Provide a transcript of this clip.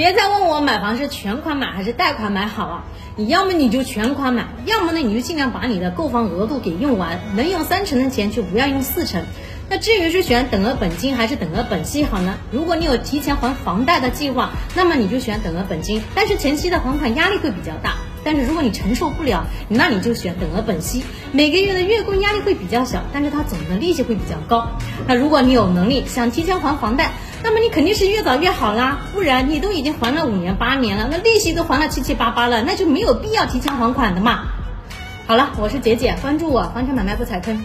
别再问我买房是全款买还是贷款买好啊？你要么你就全款买，要么呢你就尽量把你的购房额度给用完，能用三成的钱就不要用四成。那至于是选等额本金还是等额本息好呢？如果你有提前还房贷的计划，那么你就选等额本金，但是前期的还款压力会比较大。但是如果你承受不了，那你就选等额本息，每个月的月供压力会比较小，但是它总的利息会比较高。那如果你有能力想提前还房贷，那么你肯定是越早越好啦，不然你都已经还了五年八年了，那利息都还了七七八八了，那就没有必要提前还款的嘛。好了，我是姐姐，关注我，房产买卖不踩坑。